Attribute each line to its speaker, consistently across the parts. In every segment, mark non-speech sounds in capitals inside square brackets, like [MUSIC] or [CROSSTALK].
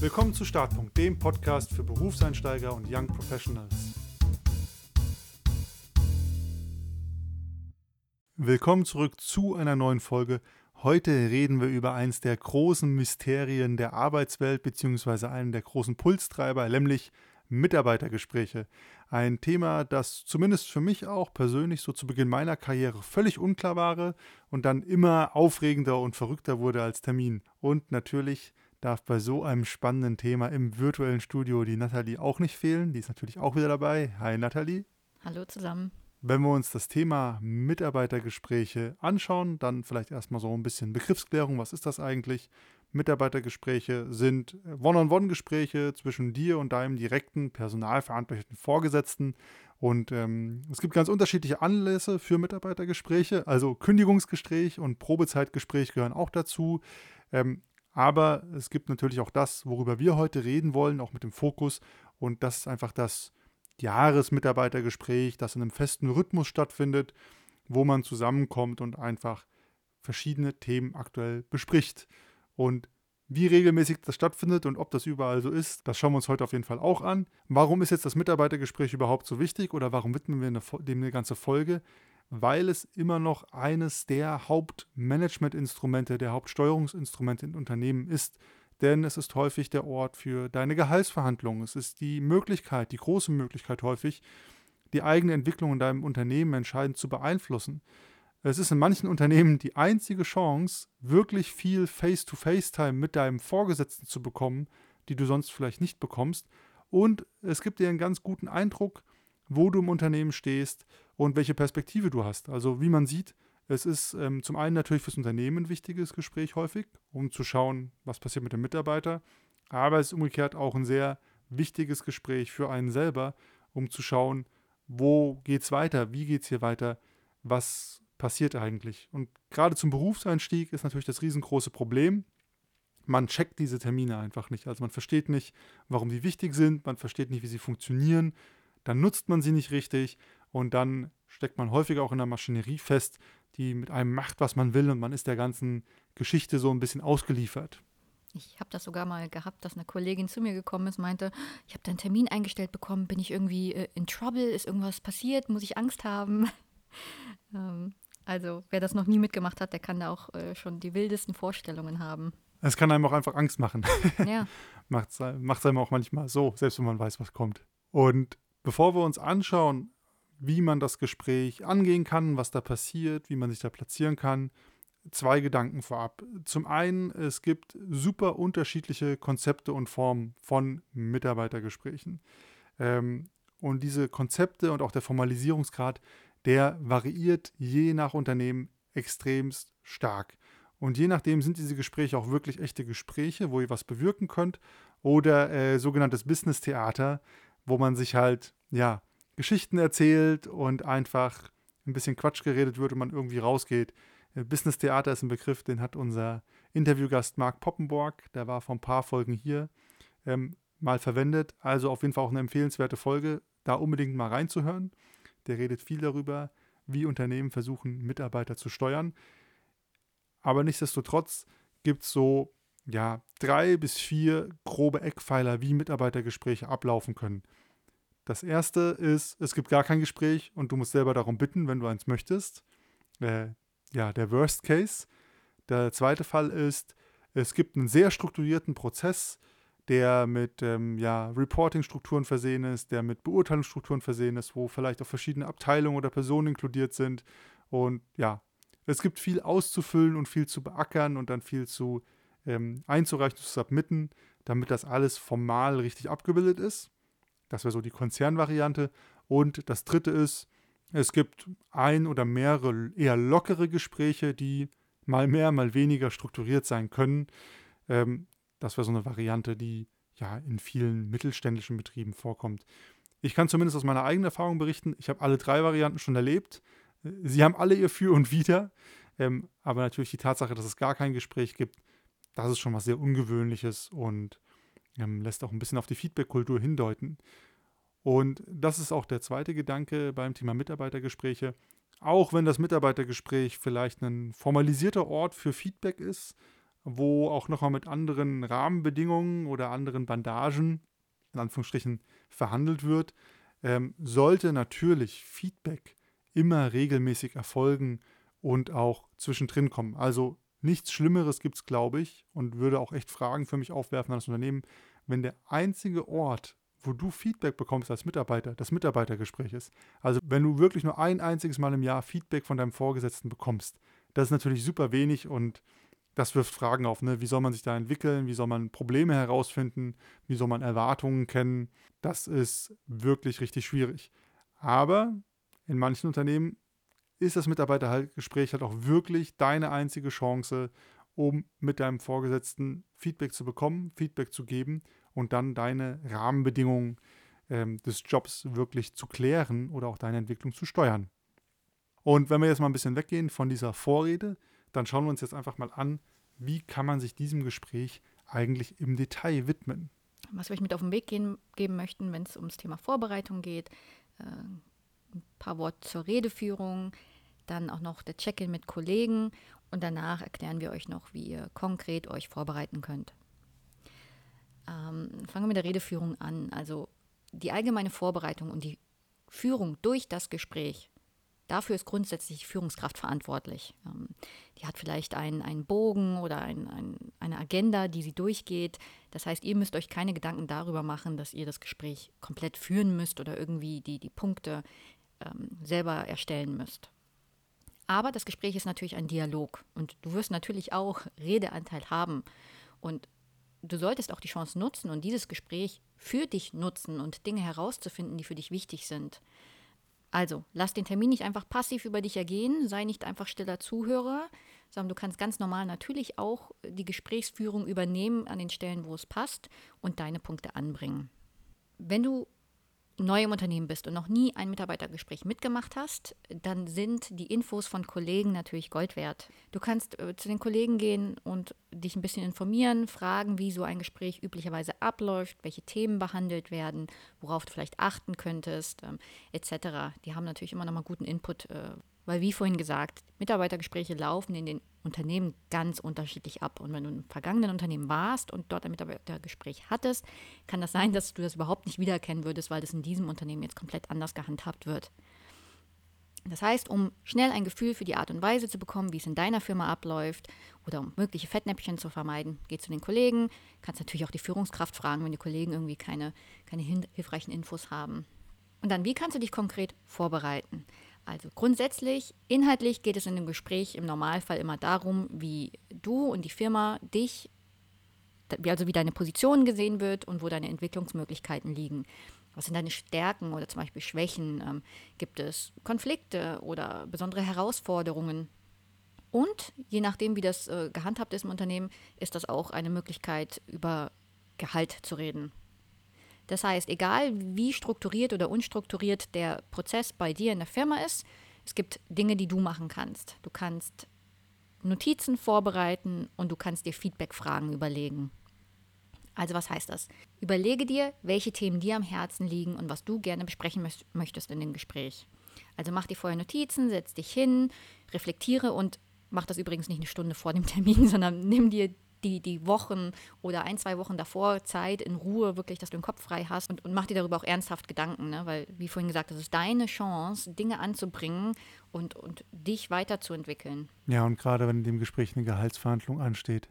Speaker 1: Willkommen zu Startpunkt, dem Podcast für Berufseinsteiger und Young Professionals. Willkommen zurück zu einer neuen Folge. Heute reden wir über eines der großen Mysterien der Arbeitswelt beziehungsweise einen der großen Pulstreiber, nämlich Mitarbeitergespräche. Ein Thema, das zumindest für mich auch persönlich so zu Beginn meiner Karriere völlig unklar war und dann immer aufregender und verrückter wurde als Termin. Und natürlich darf bei so einem spannenden Thema im virtuellen Studio die Nathalie auch nicht fehlen. Die ist natürlich auch wieder dabei. Hi Nathalie.
Speaker 2: Hallo zusammen.
Speaker 1: Wenn wir uns das Thema Mitarbeitergespräche anschauen, dann vielleicht erstmal so ein bisschen Begriffsklärung. Was ist das eigentlich? Mitarbeitergespräche sind One-on-One-Gespräche zwischen dir und deinem direkten personalverantwortlichen Vorgesetzten. Und ähm, es gibt ganz unterschiedliche Anlässe für Mitarbeitergespräche. Also Kündigungsgespräch und Probezeitgespräch gehören auch dazu. Ähm, aber es gibt natürlich auch das, worüber wir heute reden wollen, auch mit dem Fokus. Und das ist einfach das Jahresmitarbeitergespräch, das in einem festen Rhythmus stattfindet, wo man zusammenkommt und einfach verschiedene Themen aktuell bespricht. Und wie regelmäßig das stattfindet und ob das überall so ist, das schauen wir uns heute auf jeden Fall auch an. Warum ist jetzt das Mitarbeitergespräch überhaupt so wichtig oder warum widmen wir dem eine ganze Folge? Weil es immer noch eines der Hauptmanagementinstrumente, der Hauptsteuerungsinstrumente in Unternehmen ist. Denn es ist häufig der Ort für deine Gehaltsverhandlungen. Es ist die Möglichkeit, die große Möglichkeit häufig, die eigene Entwicklung in deinem Unternehmen entscheidend zu beeinflussen. Es ist in manchen Unternehmen die einzige Chance, wirklich viel Face-to-Face-Time mit deinem Vorgesetzten zu bekommen, die du sonst vielleicht nicht bekommst. Und es gibt dir einen ganz guten Eindruck, wo du im Unternehmen stehst und welche Perspektive du hast. Also wie man sieht, es ist ähm, zum einen natürlich fürs Unternehmen ein wichtiges Gespräch häufig, um zu schauen, was passiert mit dem Mitarbeiter, aber es ist umgekehrt auch ein sehr wichtiges Gespräch für einen selber, um zu schauen, wo geht es weiter, wie geht es hier weiter, was passiert eigentlich. Und gerade zum Berufseinstieg ist natürlich das riesengroße Problem, man checkt diese Termine einfach nicht. Also man versteht nicht, warum die wichtig sind, man versteht nicht, wie sie funktionieren, dann nutzt man sie nicht richtig und dann steckt man häufig auch in der Maschinerie fest, die mit einem macht, was man will und man ist der ganzen Geschichte so ein bisschen ausgeliefert.
Speaker 2: Ich habe das sogar mal gehabt, dass eine Kollegin zu mir gekommen ist, meinte, ich habe deinen Termin eingestellt bekommen, bin ich irgendwie äh, in Trouble, ist irgendwas passiert, muss ich Angst haben? [LAUGHS] ähm, also wer das noch nie mitgemacht hat, der kann da auch äh, schon die wildesten Vorstellungen haben.
Speaker 1: Es kann einem auch einfach Angst machen. Ja. [LAUGHS] Macht es einem auch manchmal so, selbst wenn man weiß, was kommt. Und bevor wir uns anschauen, wie man das Gespräch angehen kann, was da passiert, wie man sich da platzieren kann. Zwei Gedanken vorab. Zum einen, es gibt super unterschiedliche Konzepte und Formen von Mitarbeitergesprächen. Ähm, und diese Konzepte und auch der Formalisierungsgrad, der variiert je nach Unternehmen extremst stark. Und je nachdem sind diese Gespräche auch wirklich echte Gespräche, wo ihr was bewirken könnt, oder äh, sogenanntes Business-Theater, wo man sich halt, ja, Geschichten erzählt und einfach ein bisschen Quatsch geredet wird und man irgendwie rausgeht. Äh, Business Theater ist ein Begriff, den hat unser Interviewgast Marc Poppenborg, der war vor ein paar Folgen hier, ähm, mal verwendet. Also auf jeden Fall auch eine empfehlenswerte Folge, da unbedingt mal reinzuhören. Der redet viel darüber, wie Unternehmen versuchen, Mitarbeiter zu steuern. Aber nichtsdestotrotz gibt es so ja, drei bis vier grobe Eckpfeiler, wie Mitarbeitergespräche ablaufen können. Das erste ist, es gibt gar kein Gespräch und du musst selber darum bitten, wenn du eins möchtest. Äh, ja, der Worst Case. Der zweite Fall ist, es gibt einen sehr strukturierten Prozess, der mit ähm, ja, Reporting-Strukturen versehen ist, der mit Beurteilungsstrukturen versehen ist, wo vielleicht auch verschiedene Abteilungen oder Personen inkludiert sind. Und ja, es gibt viel auszufüllen und viel zu beackern und dann viel zu ähm, einzureichen, zu submitten, damit das alles formal richtig abgebildet ist. Das wäre so die Konzernvariante. Und das dritte ist, es gibt ein oder mehrere eher lockere Gespräche, die mal mehr, mal weniger strukturiert sein können. Ähm, das wäre so eine Variante, die ja in vielen mittelständischen Betrieben vorkommt. Ich kann zumindest aus meiner eigenen Erfahrung berichten, ich habe alle drei Varianten schon erlebt. Sie haben alle ihr Für und Wider. Ähm, aber natürlich die Tatsache, dass es gar kein Gespräch gibt, das ist schon was sehr Ungewöhnliches und ähm, lässt auch ein bisschen auf die Feedback-Kultur hindeuten. Und das ist auch der zweite Gedanke beim Thema Mitarbeitergespräche. Auch wenn das Mitarbeitergespräch vielleicht ein formalisierter Ort für Feedback ist, wo auch nochmal mit anderen Rahmenbedingungen oder anderen Bandagen, in Anführungsstrichen, verhandelt wird, ähm, sollte natürlich Feedback immer regelmäßig erfolgen und auch zwischendrin kommen. Also nichts Schlimmeres gibt es, glaube ich, und würde auch echt Fragen für mich aufwerfen an das Unternehmen, wenn der einzige Ort, wo du Feedback bekommst als Mitarbeiter, das Mitarbeitergespräch ist. Also wenn du wirklich nur ein einziges Mal im Jahr Feedback von deinem Vorgesetzten bekommst, das ist natürlich super wenig und das wirft Fragen auf. Ne? Wie soll man sich da entwickeln? Wie soll man Probleme herausfinden? Wie soll man Erwartungen kennen? Das ist wirklich richtig schwierig. Aber in manchen Unternehmen ist das Mitarbeitergespräch halt auch wirklich deine einzige Chance, um mit deinem Vorgesetzten Feedback zu bekommen, Feedback zu geben und dann deine Rahmenbedingungen ähm, des Jobs wirklich zu klären oder auch deine Entwicklung zu steuern. Und wenn wir jetzt mal ein bisschen weggehen von dieser Vorrede, dann schauen wir uns jetzt einfach mal an, wie kann man sich diesem Gespräch eigentlich im Detail widmen.
Speaker 2: Was wir euch mit auf den Weg gehen, geben möchten, wenn es ums Thema Vorbereitung geht, äh, ein paar Worte zur Redeführung, dann auch noch der Check-in mit Kollegen und danach erklären wir euch noch, wie ihr konkret euch vorbereiten könnt. Ähm, fangen wir mit der Redeführung an. Also die allgemeine Vorbereitung und die Führung durch das Gespräch. Dafür ist grundsätzlich die Führungskraft verantwortlich. Ähm, die hat vielleicht einen, einen Bogen oder ein, ein, eine Agenda, die sie durchgeht. Das heißt, ihr müsst euch keine Gedanken darüber machen, dass ihr das Gespräch komplett führen müsst oder irgendwie die, die Punkte ähm, selber erstellen müsst. Aber das Gespräch ist natürlich ein Dialog und du wirst natürlich auch Redeanteil haben. Und du solltest auch die Chance nutzen und dieses Gespräch für dich nutzen und Dinge herauszufinden, die für dich wichtig sind. Also, lass den Termin nicht einfach passiv über dich ergehen, sei nicht einfach stiller Zuhörer, sondern du kannst ganz normal natürlich auch die Gesprächsführung übernehmen an den Stellen, wo es passt und deine Punkte anbringen. Wenn du neu im Unternehmen bist und noch nie ein Mitarbeitergespräch mitgemacht hast, dann sind die Infos von Kollegen natürlich Gold wert. Du kannst äh, zu den Kollegen gehen und dich ein bisschen informieren, fragen, wie so ein Gespräch üblicherweise abläuft, welche Themen behandelt werden, worauf du vielleicht achten könntest, ähm, etc. Die haben natürlich immer noch mal guten Input, äh, weil wie vorhin gesagt, Mitarbeitergespräche laufen in den Unternehmen ganz unterschiedlich ab. Und wenn du im vergangenen Unternehmen warst und dort ein Mitarbeitergespräch hattest, kann das sein, dass du das überhaupt nicht wiedererkennen würdest, weil das in diesem Unternehmen jetzt komplett anders gehandhabt wird. Das heißt, um schnell ein Gefühl für die Art und Weise zu bekommen, wie es in deiner Firma abläuft oder um mögliche Fettnäpfchen zu vermeiden, geh zu den Kollegen. Kannst natürlich auch die Führungskraft fragen, wenn die Kollegen irgendwie keine, keine hilfreichen Infos haben. Und dann, wie kannst du dich konkret vorbereiten? Also grundsätzlich, inhaltlich geht es in dem Gespräch im Normalfall immer darum, wie du und die Firma dich, also wie deine Position gesehen wird und wo deine Entwicklungsmöglichkeiten liegen. Was sind deine Stärken oder zum Beispiel Schwächen? Ähm, gibt es Konflikte oder besondere Herausforderungen? Und je nachdem, wie das äh, gehandhabt ist im Unternehmen, ist das auch eine Möglichkeit, über Gehalt zu reden. Das heißt, egal wie strukturiert oder unstrukturiert der Prozess bei dir in der Firma ist, es gibt Dinge, die du machen kannst. Du kannst Notizen vorbereiten und du kannst dir Feedback-Fragen überlegen. Also was heißt das? Überlege dir, welche Themen dir am Herzen liegen und was du gerne besprechen möchtest in dem Gespräch. Also mach dir vorher Notizen, setz dich hin, reflektiere und mach das übrigens nicht eine Stunde vor dem Termin, [LAUGHS] sondern nimm dir die, die Wochen oder ein, zwei Wochen davor Zeit in Ruhe, wirklich, dass du den Kopf frei hast und, und mach dir darüber auch ernsthaft Gedanken, ne? weil, wie vorhin gesagt, das ist deine Chance, Dinge anzubringen und, und dich weiterzuentwickeln.
Speaker 1: Ja, und gerade wenn in dem Gespräch eine Gehaltsverhandlung ansteht,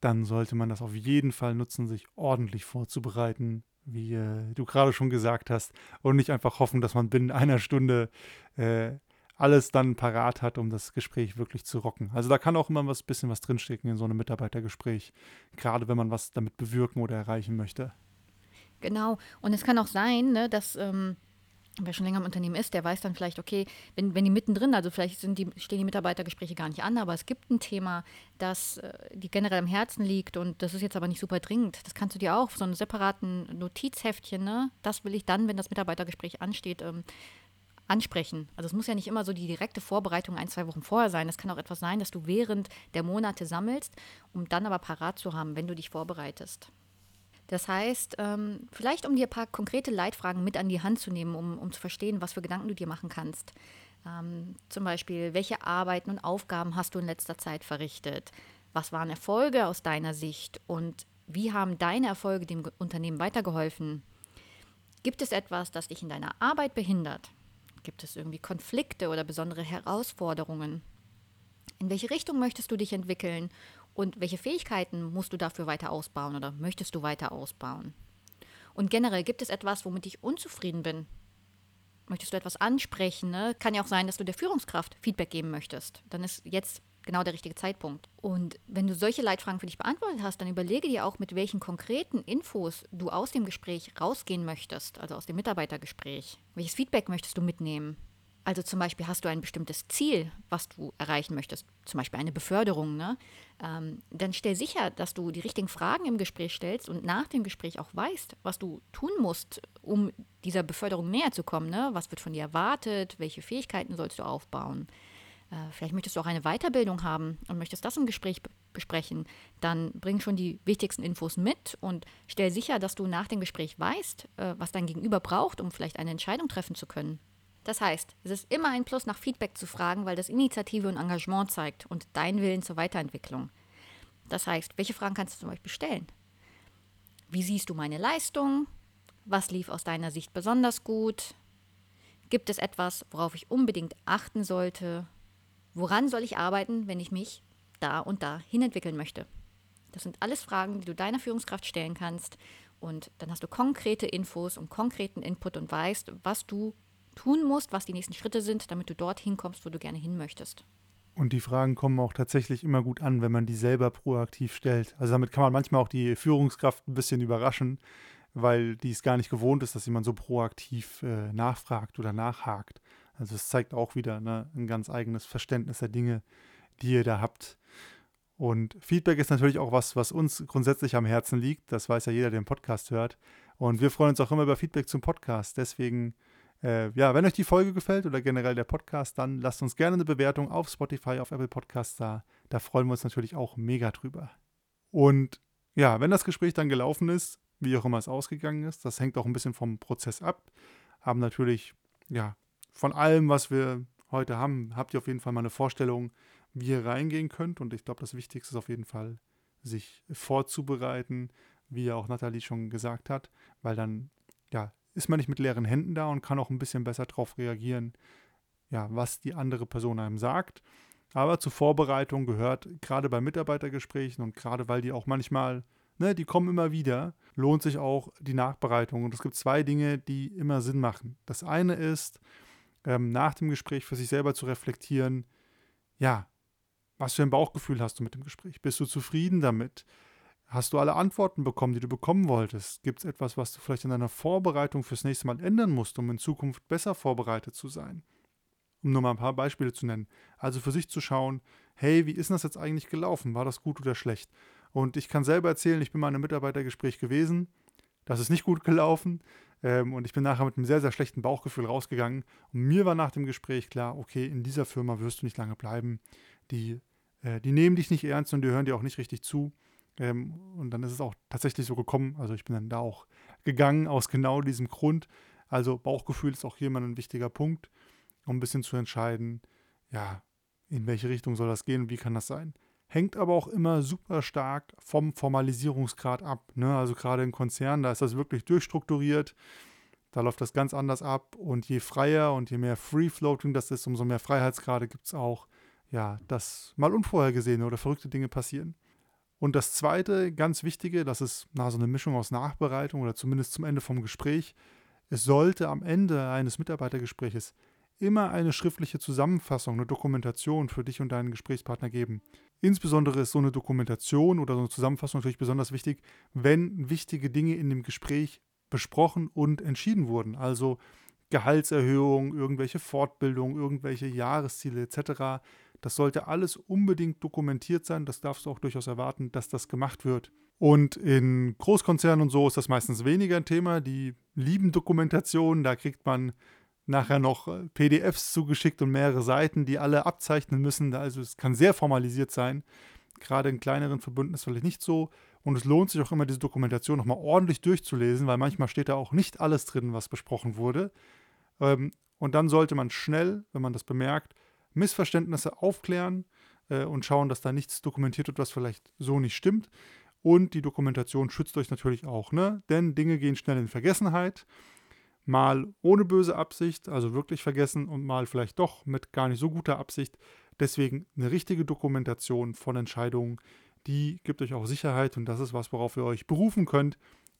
Speaker 1: dann sollte man das auf jeden Fall nutzen, sich ordentlich vorzubereiten, wie äh, du gerade schon gesagt hast, und nicht einfach hoffen, dass man binnen einer Stunde äh, alles dann parat hat, um das Gespräch wirklich zu rocken. Also da kann auch immer was bisschen was drinstecken in so einem Mitarbeitergespräch, gerade wenn man was damit bewirken oder erreichen möchte.
Speaker 2: Genau. Und es kann auch sein, ne, dass ähm, wer schon länger im Unternehmen ist, der weiß dann vielleicht, okay, wenn, wenn die mittendrin, also vielleicht sind die, stehen die Mitarbeitergespräche gar nicht an, aber es gibt ein Thema, das äh, die generell am Herzen liegt und das ist jetzt aber nicht super dringend. Das kannst du dir auch, so einen separaten Notizheftchen, ne? Das will ich dann, wenn das Mitarbeitergespräch ansteht, ähm, ansprechen. Also es muss ja nicht immer so die direkte Vorbereitung ein, zwei Wochen vorher sein. Es kann auch etwas sein, dass du während der Monate sammelst, um dann aber parat zu haben, wenn du dich vorbereitest. Das heißt, ähm, vielleicht um dir ein paar konkrete Leitfragen mit an die Hand zu nehmen, um, um zu verstehen, was für Gedanken du dir machen kannst. Ähm, zum Beispiel, welche Arbeiten und Aufgaben hast du in letzter Zeit verrichtet? Was waren Erfolge aus deiner Sicht und wie haben deine Erfolge dem Unternehmen weitergeholfen? Gibt es etwas, das dich in deiner Arbeit behindert? Gibt es irgendwie Konflikte oder besondere Herausforderungen? In welche Richtung möchtest du dich entwickeln und welche Fähigkeiten musst du dafür weiter ausbauen oder möchtest du weiter ausbauen? Und generell gibt es etwas, womit ich unzufrieden bin? Möchtest du etwas ansprechen? Ne? Kann ja auch sein, dass du der Führungskraft Feedback geben möchtest. Dann ist jetzt genau der richtige Zeitpunkt. Und wenn du solche Leitfragen für dich beantwortet hast, dann überlege dir auch, mit welchen konkreten Infos du aus dem Gespräch rausgehen möchtest, also aus dem Mitarbeitergespräch. Welches Feedback möchtest du mitnehmen? Also zum Beispiel hast du ein bestimmtes Ziel, was du erreichen möchtest, zum Beispiel eine Beförderung, ne? Ähm, dann stell sicher, dass du die richtigen Fragen im Gespräch stellst und nach dem Gespräch auch weißt, was du tun musst, um dieser Beförderung näher zu kommen. Ne? Was wird von dir erwartet? Welche Fähigkeiten sollst du aufbauen? Äh, vielleicht möchtest du auch eine Weiterbildung haben und möchtest das im Gespräch besprechen, dann bring schon die wichtigsten Infos mit und stell sicher, dass du nach dem Gespräch weißt, äh, was dein Gegenüber braucht, um vielleicht eine Entscheidung treffen zu können. Das heißt, es ist immer ein Plus, nach Feedback zu fragen, weil das Initiative und Engagement zeigt und dein Willen zur Weiterentwicklung. Das heißt, welche Fragen kannst du zum Beispiel stellen? Wie siehst du meine Leistung? Was lief aus deiner Sicht besonders gut? Gibt es etwas, worauf ich unbedingt achten sollte? Woran soll ich arbeiten, wenn ich mich da und da hinentwickeln möchte? Das sind alles Fragen, die du deiner Führungskraft stellen kannst. Und dann hast du konkrete Infos und konkreten Input und weißt, was du tun musst, was die nächsten Schritte sind, damit du dorthin kommst, wo du gerne hin möchtest.
Speaker 1: Und die Fragen kommen auch tatsächlich immer gut an, wenn man die selber proaktiv stellt. Also damit kann man manchmal auch die Führungskraft ein bisschen überraschen, weil die es gar nicht gewohnt ist, dass jemand so proaktiv äh, nachfragt oder nachhakt. Also es zeigt auch wieder ne, ein ganz eigenes Verständnis der Dinge, die ihr da habt. Und Feedback ist natürlich auch was, was uns grundsätzlich am Herzen liegt. Das weiß ja jeder, der den Podcast hört. Und wir freuen uns auch immer über Feedback zum Podcast. Deswegen, äh, ja, wenn euch die Folge gefällt oder generell der Podcast, dann lasst uns gerne eine Bewertung auf Spotify, auf Apple Podcasts da. Da freuen wir uns natürlich auch mega drüber. Und ja, wenn das Gespräch dann gelaufen ist, wie auch immer es ausgegangen ist, das hängt auch ein bisschen vom Prozess ab, haben natürlich ja, von allem, was wir heute haben, habt ihr auf jeden Fall mal eine Vorstellung, wie ihr reingehen könnt. Und ich glaube, das Wichtigste ist auf jeden Fall, sich vorzubereiten, wie ja auch Nathalie schon gesagt hat, weil dann, ja, ist man nicht mit leeren Händen da und kann auch ein bisschen besser darauf reagieren, ja, was die andere Person einem sagt. Aber zur Vorbereitung gehört gerade bei Mitarbeitergesprächen und gerade weil die auch manchmal, ne, die kommen immer wieder, lohnt sich auch die Nachbereitung. Und es gibt zwei Dinge, die immer Sinn machen. Das eine ist, ähm, nach dem Gespräch für sich selber zu reflektieren, ja, was für ein Bauchgefühl hast du mit dem Gespräch? Bist du zufrieden damit? Hast du alle Antworten bekommen, die du bekommen wolltest? Gibt es etwas, was du vielleicht in deiner Vorbereitung fürs nächste Mal ändern musst, um in Zukunft besser vorbereitet zu sein? Um nur mal ein paar Beispiele zu nennen. Also für sich zu schauen, hey, wie ist das jetzt eigentlich gelaufen? War das gut oder schlecht? Und ich kann selber erzählen, ich bin mal in einem Mitarbeitergespräch gewesen. Das ist nicht gut gelaufen. Ähm, und ich bin nachher mit einem sehr, sehr schlechten Bauchgefühl rausgegangen. Und mir war nach dem Gespräch klar, okay, in dieser Firma wirst du nicht lange bleiben. Die, äh, die nehmen dich nicht ernst und die hören dir auch nicht richtig zu. Ähm, und dann ist es auch tatsächlich so gekommen. Also ich bin dann da auch gegangen aus genau diesem Grund. Also Bauchgefühl ist auch hier mal ein wichtiger Punkt, um ein bisschen zu entscheiden, ja, in welche Richtung soll das gehen und wie kann das sein. Hängt aber auch immer super stark vom Formalisierungsgrad ab. Ne? Also gerade in Konzernen, da ist das wirklich durchstrukturiert. Da läuft das ganz anders ab. Und je freier und je mehr Free-Floating das ist, umso mehr Freiheitsgrade gibt es auch, ja, dass mal unvorhergesehene oder verrückte Dinge passieren. Und das zweite, ganz wichtige, das ist na, so eine Mischung aus Nachbereitung oder zumindest zum Ende vom Gespräch. Es sollte am Ende eines Mitarbeitergespräches immer eine schriftliche Zusammenfassung, eine Dokumentation für dich und deinen Gesprächspartner geben. Insbesondere ist so eine Dokumentation oder so eine Zusammenfassung natürlich besonders wichtig, wenn wichtige Dinge in dem Gespräch besprochen und entschieden wurden. Also Gehaltserhöhung, irgendwelche Fortbildung, irgendwelche Jahresziele etc. Das sollte alles unbedingt dokumentiert sein. Das darfst du auch durchaus erwarten, dass das gemacht wird. Und in Großkonzernen und so ist das meistens weniger ein Thema. Die lieben Dokumentationen, da kriegt man nachher noch äh, PDFs zugeschickt und mehrere Seiten, die alle abzeichnen müssen. Also es kann sehr formalisiert sein. Gerade in kleineren Verbünden ist vielleicht nicht so. Und es lohnt sich auch immer, diese Dokumentation nochmal ordentlich durchzulesen, weil manchmal steht da auch nicht alles drin, was besprochen wurde. Ähm, und dann sollte man schnell, wenn man das bemerkt, Missverständnisse aufklären, äh, und schauen, dass da nichts dokumentiert wird, was vielleicht so nicht stimmt. Und die Dokumentation schützt euch natürlich auch, ne? Denn Dinge gehen schnell in Vergessenheit. Mal ohne böse Absicht, also wirklich vergessen, und mal vielleicht doch mit gar nicht so guter Absicht. Deswegen eine richtige Dokumentation von Entscheidungen, die gibt euch auch Sicherheit und das ist was, worauf ihr euch berufen könnt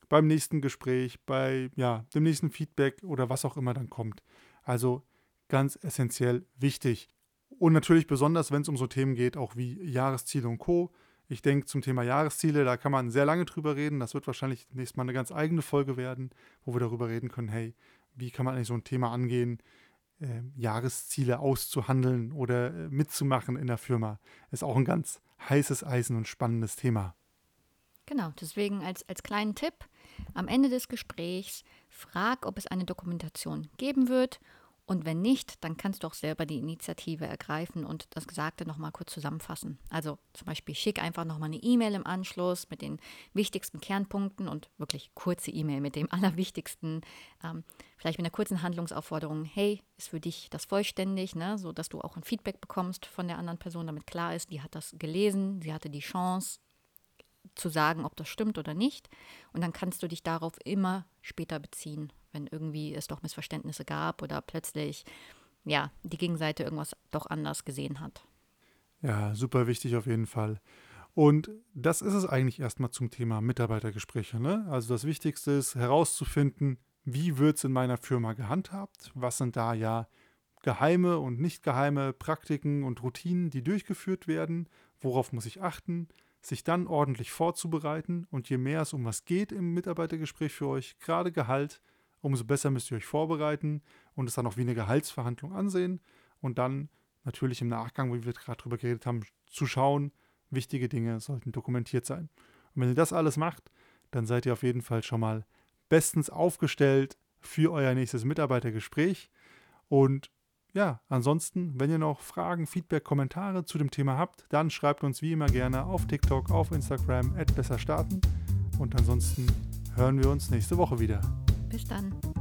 Speaker 1: beim nächsten Gespräch, bei ja, dem nächsten Feedback oder was auch immer dann kommt. Also ganz essentiell wichtig. Und natürlich besonders, wenn es um so Themen geht, auch wie Jahresziele und Co. Ich denke, zum Thema Jahresziele, da kann man sehr lange drüber reden. Das wird wahrscheinlich nächstes Mal eine ganz eigene Folge werden, wo wir darüber reden können, hey, wie kann man eigentlich so ein Thema angehen, äh, Jahresziele auszuhandeln oder äh, mitzumachen in der Firma. Ist auch ein ganz heißes Eisen und spannendes Thema.
Speaker 2: Genau, deswegen als, als kleinen Tipp, am Ende des Gesprächs frag, ob es eine Dokumentation geben wird und wenn nicht, dann kannst du auch selber die Initiative ergreifen und das Gesagte nochmal kurz zusammenfassen. Also zum Beispiel schick einfach nochmal eine E-Mail im Anschluss mit den wichtigsten Kernpunkten und wirklich kurze E-Mail mit dem [LAUGHS] Allerwichtigsten. Ähm, vielleicht mit einer kurzen Handlungsaufforderung, hey, ist für dich das vollständig, ne? so du auch ein Feedback bekommst von der anderen Person, damit klar ist, die hat das gelesen, sie hatte die Chance, zu sagen, ob das stimmt oder nicht. Und dann kannst du dich darauf immer später beziehen, wenn irgendwie es doch Missverständnisse gab oder plötzlich ja, die Gegenseite irgendwas doch anders gesehen hat.
Speaker 1: Ja, super wichtig auf jeden Fall. Und das ist es eigentlich erstmal zum Thema Mitarbeitergespräche. Ne? Also das Wichtigste ist herauszufinden, wie wird es in meiner Firma gehandhabt? Was sind da ja geheime und nicht geheime Praktiken und Routinen, die durchgeführt werden? Worauf muss ich achten? sich dann ordentlich vorzubereiten und je mehr es um was geht im Mitarbeitergespräch für euch, gerade Gehalt, umso besser müsst ihr euch vorbereiten und es dann auch wie eine Gehaltsverhandlung ansehen und dann natürlich im Nachgang, wie wir gerade drüber geredet haben, zu schauen, wichtige Dinge sollten dokumentiert sein. Und wenn ihr das alles macht, dann seid ihr auf jeden Fall schon mal bestens aufgestellt für euer nächstes Mitarbeitergespräch und ja, ansonsten, wenn ihr noch Fragen, Feedback, Kommentare zu dem Thema habt, dann schreibt uns wie immer gerne auf TikTok, auf Instagram, besser starten. Und ansonsten hören wir uns nächste Woche wieder.
Speaker 2: Bis dann.